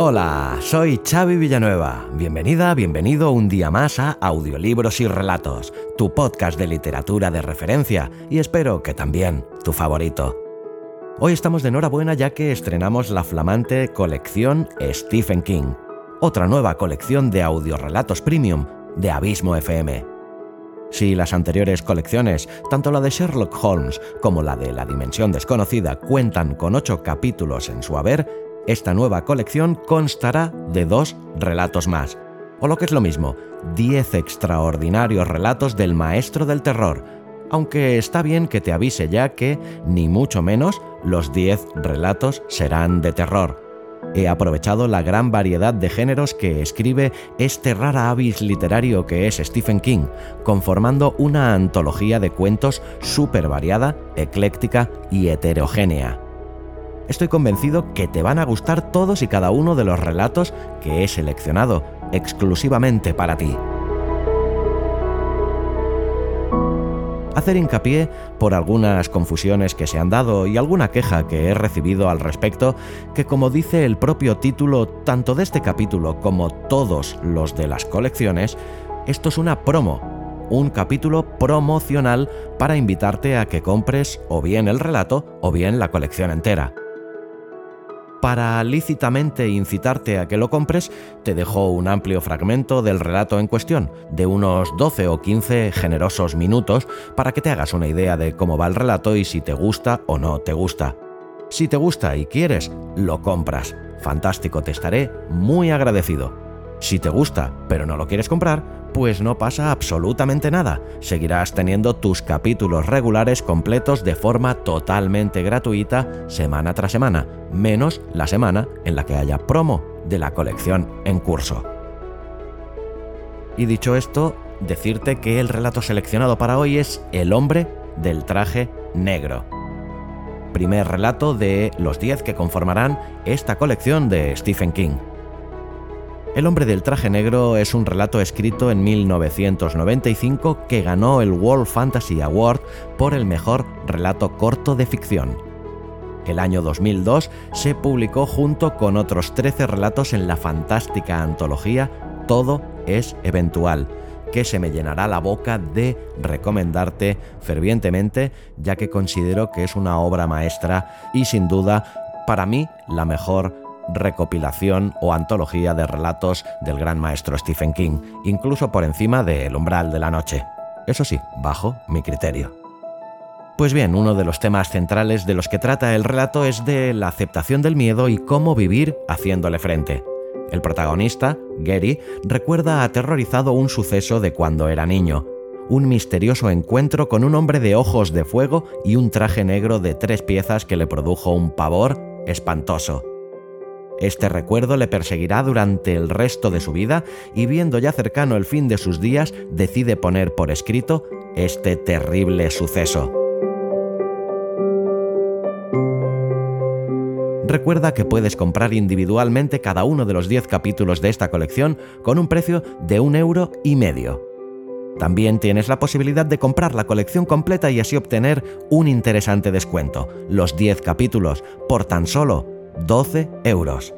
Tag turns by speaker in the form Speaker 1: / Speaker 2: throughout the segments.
Speaker 1: Hola, soy Xavi Villanueva. Bienvenida, bienvenido un día más a Audiolibros y Relatos, tu podcast de literatura de referencia y espero que también tu favorito. Hoy estamos de enhorabuena ya que estrenamos la flamante colección Stephen King, otra nueva colección de audiorelatos premium de Abismo FM. Si las anteriores colecciones, tanto la de Sherlock Holmes como la de La Dimensión Desconocida, cuentan con ocho capítulos en su haber, esta nueva colección constará de dos relatos más, o lo que es lo mismo, 10 extraordinarios relatos del maestro del terror, aunque está bien que te avise ya que, ni mucho menos, los 10 relatos serán de terror. He aprovechado la gran variedad de géneros que escribe este rara avis literario que es Stephen King, conformando una antología de cuentos súper variada, ecléctica y heterogénea estoy convencido que te van a gustar todos y cada uno de los relatos que he seleccionado exclusivamente para ti. Hacer hincapié por algunas confusiones que se han dado y alguna queja que he recibido al respecto, que como dice el propio título tanto de este capítulo como todos los de las colecciones, esto es una promo, un capítulo promocional para invitarte a que compres o bien el relato o bien la colección entera. Para lícitamente incitarte a que lo compres, te dejo un amplio fragmento del relato en cuestión, de unos 12 o 15 generosos minutos, para que te hagas una idea de cómo va el relato y si te gusta o no te gusta. Si te gusta y quieres, lo compras. Fantástico, te estaré muy agradecido. Si te gusta, pero no lo quieres comprar, pues no pasa absolutamente nada. Seguirás teniendo tus capítulos regulares completos de forma totalmente gratuita semana tras semana, menos la semana en la que haya promo de la colección en curso. Y dicho esto, decirte que el relato seleccionado para hoy es El hombre del traje negro. Primer relato de los 10 que conformarán esta colección de Stephen King. El hombre del traje negro es un relato escrito en 1995 que ganó el World Fantasy Award por el mejor relato corto de ficción. El año 2002 se publicó junto con otros 13 relatos en la fantástica antología Todo es eventual, que se me llenará la boca de recomendarte fervientemente, ya que considero que es una obra maestra y sin duda, para mí, la mejor recopilación o antología de relatos del gran maestro Stephen King, incluso por encima de El umbral de la noche. Eso sí, bajo mi criterio. Pues bien, uno de los temas centrales de los que trata el relato es de la aceptación del miedo y cómo vivir haciéndole frente. El protagonista, Gary, recuerda aterrorizado un suceso de cuando era niño, un misterioso encuentro con un hombre de ojos de fuego y un traje negro de tres piezas que le produjo un pavor espantoso. Este recuerdo le perseguirá durante el resto de su vida y viendo ya cercano el fin de sus días, decide poner por escrito este terrible suceso. Recuerda que puedes comprar individualmente cada uno de los 10 capítulos de esta colección con un precio de un euro y medio. También tienes la posibilidad de comprar la colección completa y así obtener un interesante descuento, los 10 capítulos, por tan solo 12 euros.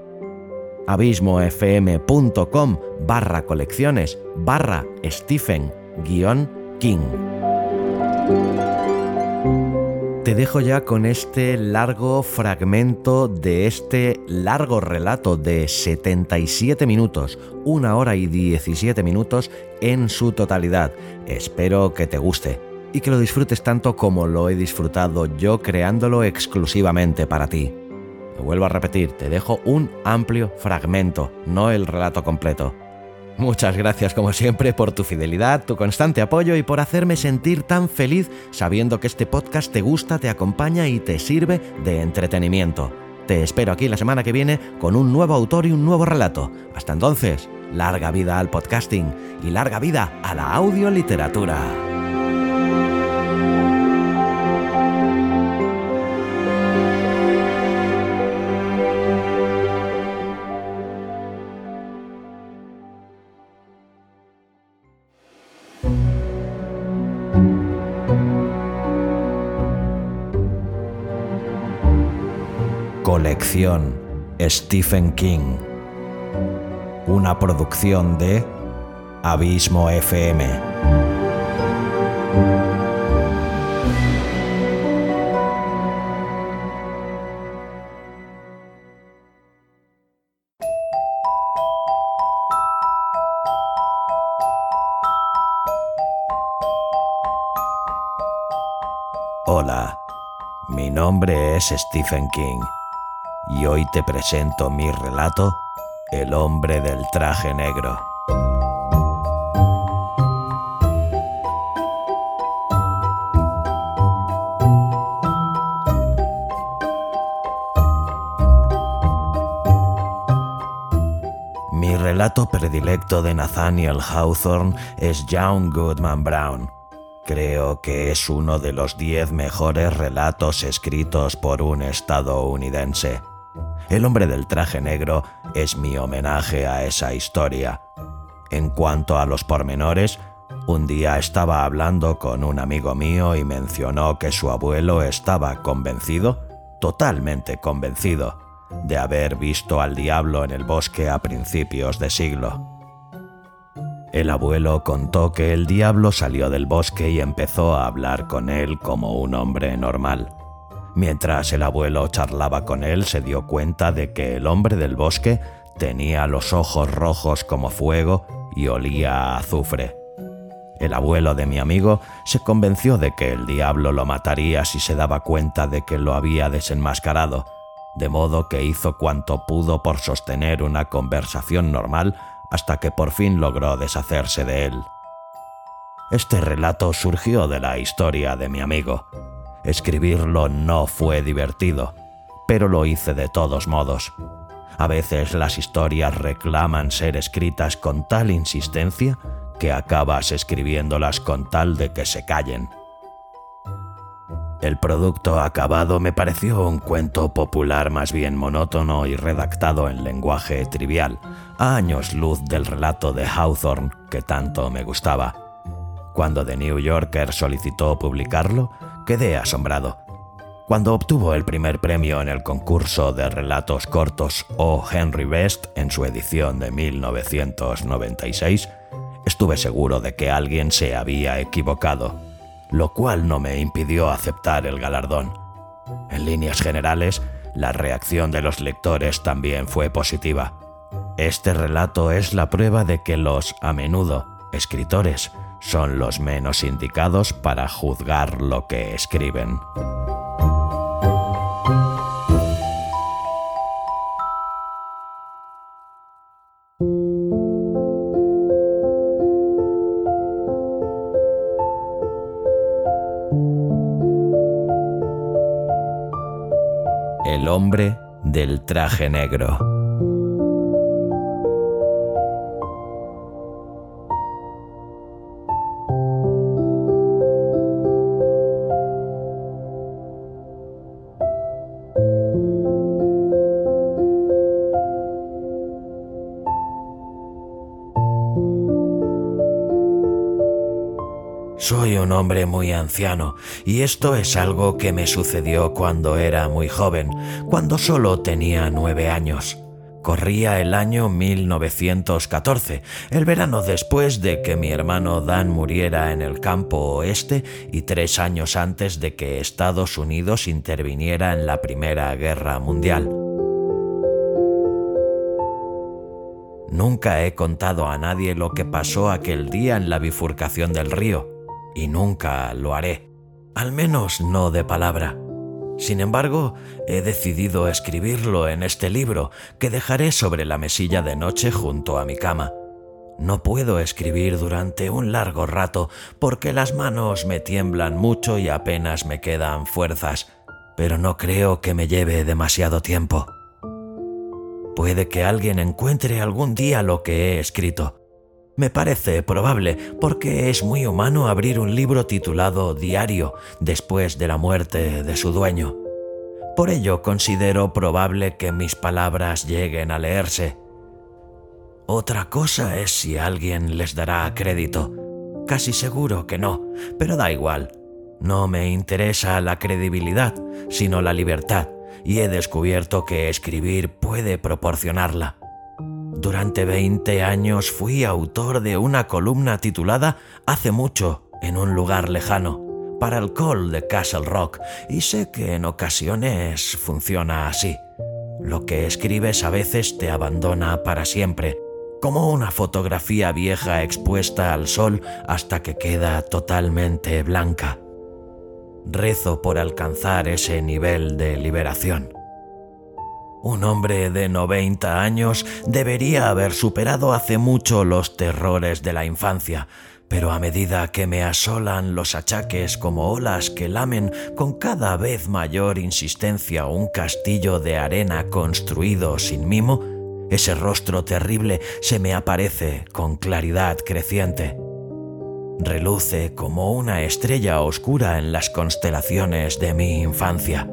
Speaker 1: abismofm.com barra colecciones barra Stephen King. Te dejo ya con este largo fragmento de este largo relato de 77 minutos, una hora y 17 minutos en su totalidad. Espero que te guste y que lo disfrutes tanto como lo he disfrutado yo creándolo exclusivamente para ti vuelvo a repetir, te dejo un amplio fragmento, no el relato completo. Muchas gracias como siempre por tu fidelidad, tu constante apoyo y por hacerme sentir tan feliz sabiendo que este podcast te gusta, te acompaña y te sirve de entretenimiento. Te espero aquí la semana que viene con un nuevo autor y un nuevo relato. Hasta entonces, larga vida al podcasting y larga vida a la audioliteratura. Stephen King. Una producción de Abismo FM. Hola, mi nombre es Stephen King y hoy te presento mi relato, El hombre del traje negro. Mi relato predilecto de Nathaniel Hawthorne es John Goodman Brown. Creo que es uno de los diez mejores relatos escritos por un estadounidense. El hombre del traje negro es mi homenaje a esa historia. En cuanto a los pormenores, un día estaba hablando con un amigo mío y mencionó que su abuelo estaba convencido, totalmente convencido, de haber visto al diablo en el bosque a principios de siglo. El abuelo contó que el diablo salió del bosque y empezó a hablar con él como un hombre normal. Mientras el abuelo charlaba con él, se dio cuenta de que el hombre del bosque tenía los ojos rojos como fuego y olía a azufre. El abuelo de mi amigo se convenció de que el diablo lo mataría si se daba cuenta de que lo había desenmascarado, de modo que hizo cuanto pudo por sostener una conversación normal hasta que por fin logró deshacerse de él. Este relato surgió de la historia de mi amigo. Escribirlo no fue divertido, pero lo hice de todos modos. A veces las historias reclaman ser escritas con tal insistencia que acabas escribiéndolas con tal de que se callen. El producto acabado me pareció un cuento popular más bien monótono y redactado en lenguaje trivial, a años luz del relato de Hawthorne que tanto me gustaba. Cuando The New Yorker solicitó publicarlo, quedé asombrado. Cuando obtuvo el primer premio en el concurso de relatos cortos O. Henry Best en su edición de 1996, estuve seguro de que alguien se había equivocado, lo cual no me impidió aceptar el galardón. En líneas generales, la reacción de los lectores también fue positiva. Este relato es la prueba de que los, a menudo, escritores, son los menos indicados para juzgar lo que escriben. El hombre del traje negro. Soy un hombre muy anciano y esto es algo que me sucedió cuando era muy joven, cuando solo tenía nueve años. Corría el año 1914, el verano después de que mi hermano Dan muriera en el campo oeste y tres años antes de que Estados Unidos interviniera en la Primera Guerra Mundial. Nunca he contado a nadie lo que pasó aquel día en la bifurcación del río y nunca lo haré, al menos no de palabra. Sin embargo, he decidido escribirlo en este libro que dejaré sobre la mesilla de noche junto a mi cama. No puedo escribir durante un largo rato porque las manos me tiemblan mucho y apenas me quedan fuerzas, pero no creo que me lleve demasiado tiempo. Puede que alguien encuentre algún día lo que he escrito. Me parece probable porque es muy humano abrir un libro titulado Diario después de la muerte de su dueño. Por ello considero probable que mis palabras lleguen a leerse. Otra cosa es si alguien les dará crédito. Casi seguro que no, pero da igual. No me interesa la credibilidad, sino la libertad, y he descubierto que escribir puede proporcionarla. Durante 20 años fui autor de una columna titulada Hace mucho, en un lugar lejano, para el call de Castle Rock, y sé que en ocasiones funciona así. Lo que escribes a veces te abandona para siempre, como una fotografía vieja expuesta al sol hasta que queda totalmente blanca. Rezo por alcanzar ese nivel de liberación. Un hombre de 90 años debería haber superado hace mucho los terrores de la infancia, pero a medida que me asolan los achaques como olas que lamen con cada vez mayor insistencia un castillo de arena construido sin mimo, ese rostro terrible se me aparece con claridad creciente. Reluce como una estrella oscura en las constelaciones de mi infancia.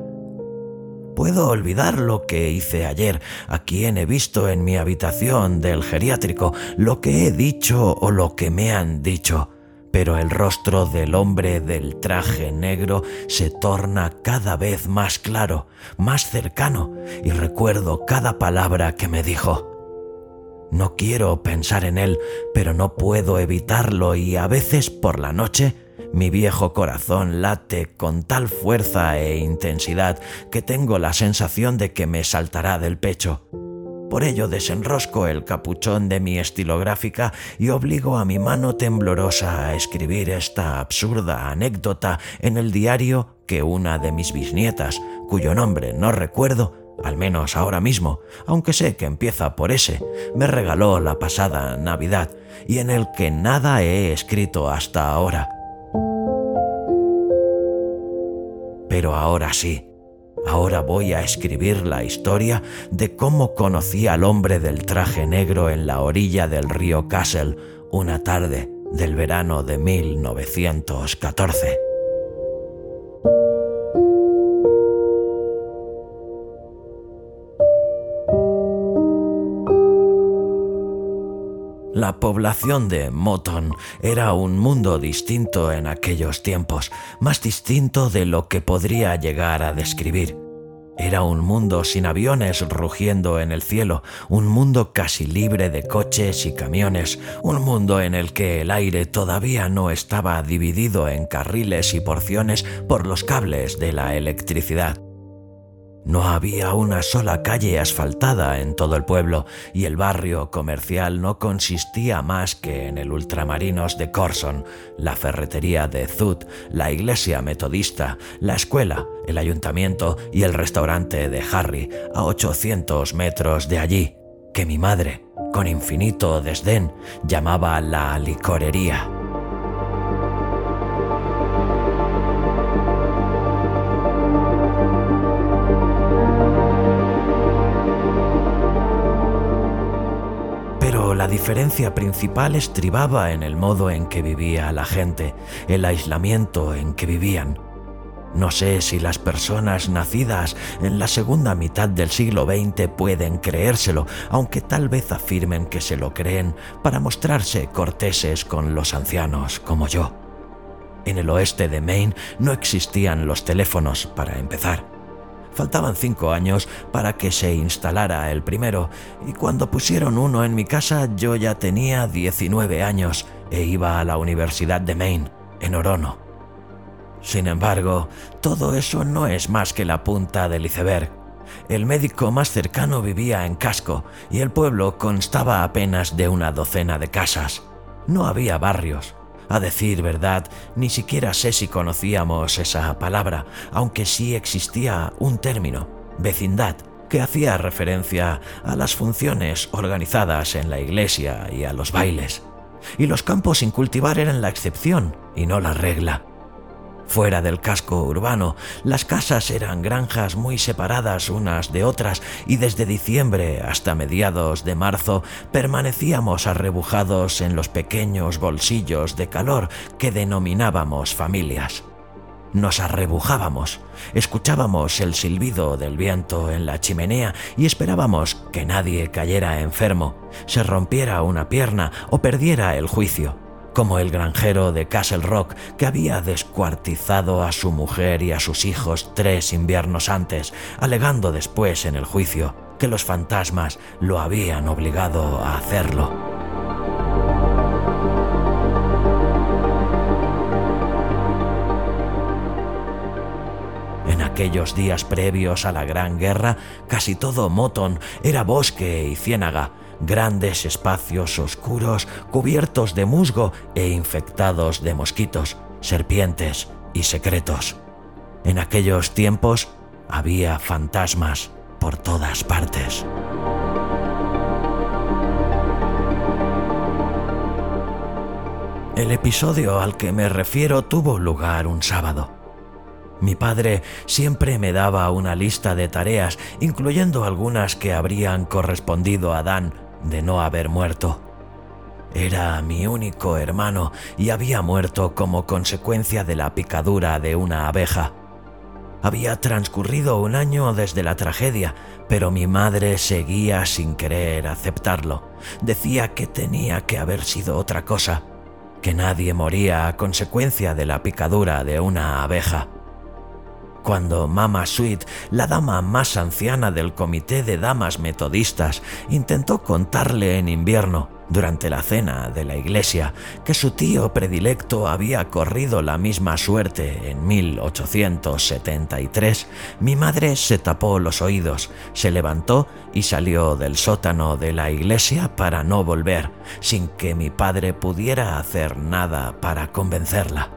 Speaker 1: Puedo olvidar lo que hice ayer, a quien he visto en mi habitación del geriátrico, lo que he dicho o lo que me han dicho pero el rostro del hombre del traje negro se torna cada vez más claro, más cercano, y recuerdo cada palabra que me dijo. No quiero pensar en él, pero no puedo evitarlo y a veces por la noche mi viejo corazón late con tal fuerza e intensidad que tengo la sensación de que me saltará del pecho. Por ello desenrosco el capuchón de mi estilográfica y obligo a mi mano temblorosa a escribir esta absurda anécdota en el diario que una de mis bisnietas, cuyo nombre no recuerdo, al menos ahora mismo, aunque sé que empieza por ese, me regaló la pasada Navidad y en el que nada he escrito hasta ahora. Pero ahora sí, Ahora voy a escribir la historia de cómo conocí al hombre del traje negro en la orilla del río Castle una tarde del verano de 1914. La población de Moton era un mundo distinto en aquellos tiempos, más distinto de lo que podría llegar a describir. Era un mundo sin aviones rugiendo en el cielo, un mundo casi libre de coches y camiones, un mundo en el que el aire todavía no estaba dividido en carriles y porciones por los cables de la electricidad. No había una sola calle asfaltada en todo el pueblo y el barrio comercial no consistía más que en el Ultramarinos de Corson, la ferretería de Zut, la iglesia metodista, la escuela, el ayuntamiento y el restaurante de Harry a 800 metros de allí, que mi madre, con infinito desdén, llamaba la licorería. Diferencia principal estribaba en el modo en que vivía la gente, el aislamiento en que vivían. No sé si las personas nacidas en la segunda mitad del siglo XX pueden creérselo, aunque tal vez afirmen que se lo creen para mostrarse corteses con los ancianos como yo. En el oeste de Maine no existían los teléfonos para empezar. Faltaban cinco años para que se instalara el primero, y cuando pusieron uno en mi casa yo ya tenía 19 años e iba a la Universidad de Maine, en Orono. Sin embargo, todo eso no es más que la punta del iceberg. El médico más cercano vivía en Casco y el pueblo constaba apenas de una docena de casas. No había barrios, a decir verdad, ni siquiera sé si conocíamos esa palabra, aunque sí existía un término, vecindad, que hacía referencia a las funciones organizadas en la iglesia y a los bailes. Y los campos sin cultivar eran la excepción y no la regla. Fuera del casco urbano, las casas eran granjas muy separadas unas de otras y desde diciembre hasta mediados de marzo permanecíamos arrebujados en los pequeños bolsillos de calor que denominábamos familias. Nos arrebujábamos, escuchábamos el silbido del viento en la chimenea y esperábamos que nadie cayera enfermo, se rompiera una pierna o perdiera el juicio como el granjero de Castle Rock que había descuartizado a su mujer y a sus hijos tres inviernos antes, alegando después en el juicio que los fantasmas lo habían obligado a hacerlo. En aquellos días previos a la Gran Guerra, casi todo Moton era bosque y ciénaga, grandes espacios oscuros cubiertos de musgo e infectados de mosquitos, serpientes y secretos. En aquellos tiempos había fantasmas por todas partes. El episodio al que me refiero tuvo lugar un sábado. Mi padre siempre me daba una lista de tareas, incluyendo algunas que habrían correspondido a Dan de no haber muerto. Era mi único hermano y había muerto como consecuencia de la picadura de una abeja. Había transcurrido un año desde la tragedia, pero mi madre seguía sin querer aceptarlo. Decía que tenía que haber sido otra cosa, que nadie moría a consecuencia de la picadura de una abeja cuando Mama Sweet, la dama más anciana del comité de damas metodistas, intentó contarle en invierno, durante la cena de la iglesia, que su tío predilecto había corrido la misma suerte en 1873, mi madre se tapó los oídos, se levantó y salió del sótano de la iglesia para no volver, sin que mi padre pudiera hacer nada para convencerla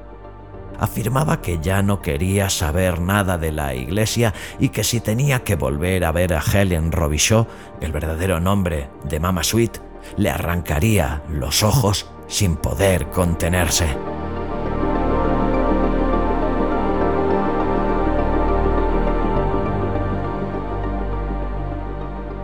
Speaker 1: afirmaba que ya no quería saber nada de la iglesia y que si tenía que volver a ver a Helen Robichaud, el verdadero nombre de Mama Sweet, le arrancaría los ojos sin poder contenerse.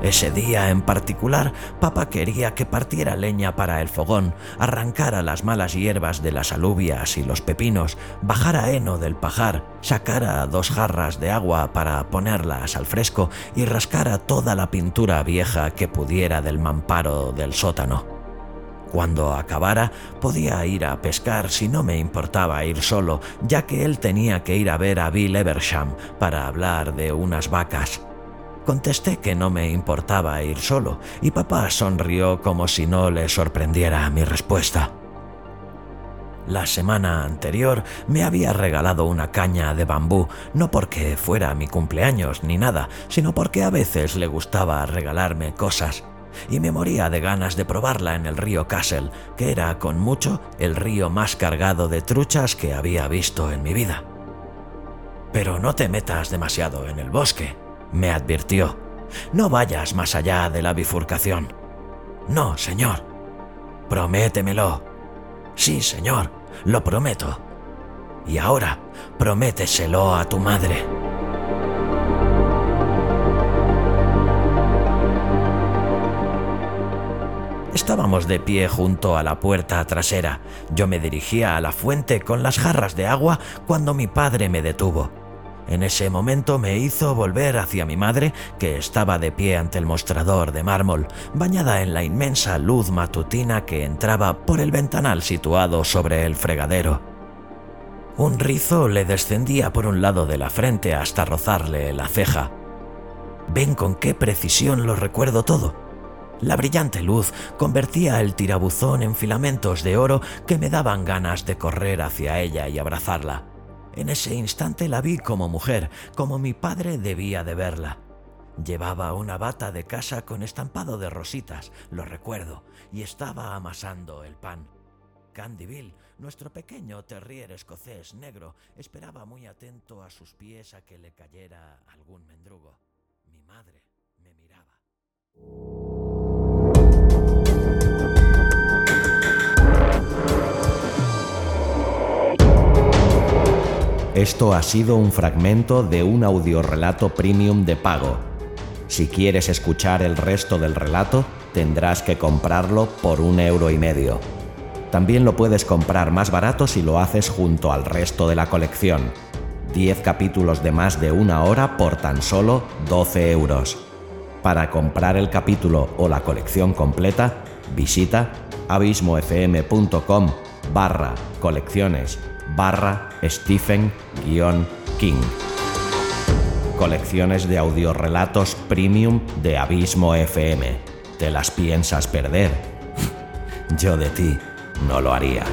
Speaker 1: Ese día en particular, papá quería que partiera leña para el fogón, arrancara las malas hierbas de las alubias y los pepinos, bajara heno del pajar, sacara dos jarras de agua para ponerlas al fresco y rascara toda la pintura vieja que pudiera del mamparo del sótano. Cuando acabara, podía ir a pescar si no me importaba ir solo, ya que él tenía que ir a ver a Bill Eversham para hablar de unas vacas. Contesté que no me importaba ir solo y papá sonrió como si no le sorprendiera mi respuesta. La semana anterior me había regalado una caña de bambú, no porque fuera mi cumpleaños ni nada, sino porque a veces le gustaba regalarme cosas, y me moría de ganas de probarla en el río Castle, que era con mucho el río más cargado de truchas que había visto en mi vida. Pero no te metas demasiado en el bosque, me advirtió. No vayas más allá de la bifurcación. No, señor. Prométemelo. Sí, señor, lo prometo. Y ahora, prométeselo a tu madre. Estábamos de pie junto a la puerta trasera. Yo me dirigía a la fuente con las jarras de agua cuando mi padre me detuvo. En ese momento me hizo volver hacia mi madre, que estaba de pie ante el mostrador de mármol, bañada en la inmensa luz matutina que entraba por el ventanal situado sobre el fregadero. Un rizo le descendía por un lado de la frente hasta rozarle la ceja. Ven con qué precisión lo recuerdo todo. La brillante luz convertía el tirabuzón en filamentos de oro que me daban ganas de correr hacia ella y abrazarla. En ese instante la vi como mujer, como mi padre debía de verla. Llevaba una bata de casa con estampado de rositas, lo recuerdo, y estaba amasando el pan. Candyville, nuestro pequeño terrier escocés negro, esperaba muy atento a sus pies a que le cayera algún mendrugo. Mi madre Esto ha sido un fragmento de un audiorelato premium de pago. Si quieres escuchar el resto del relato, tendrás que comprarlo por un euro y medio. También lo puedes comprar más barato si lo haces junto al resto de la colección. 10 capítulos de más de una hora por tan solo 12 euros. Para comprar el capítulo o la colección completa, visita abismofm.com barra colecciones barra Stephen-King. Colecciones de audiorelatos premium de Abismo FM. ¿Te las piensas perder? Yo de ti no lo haría.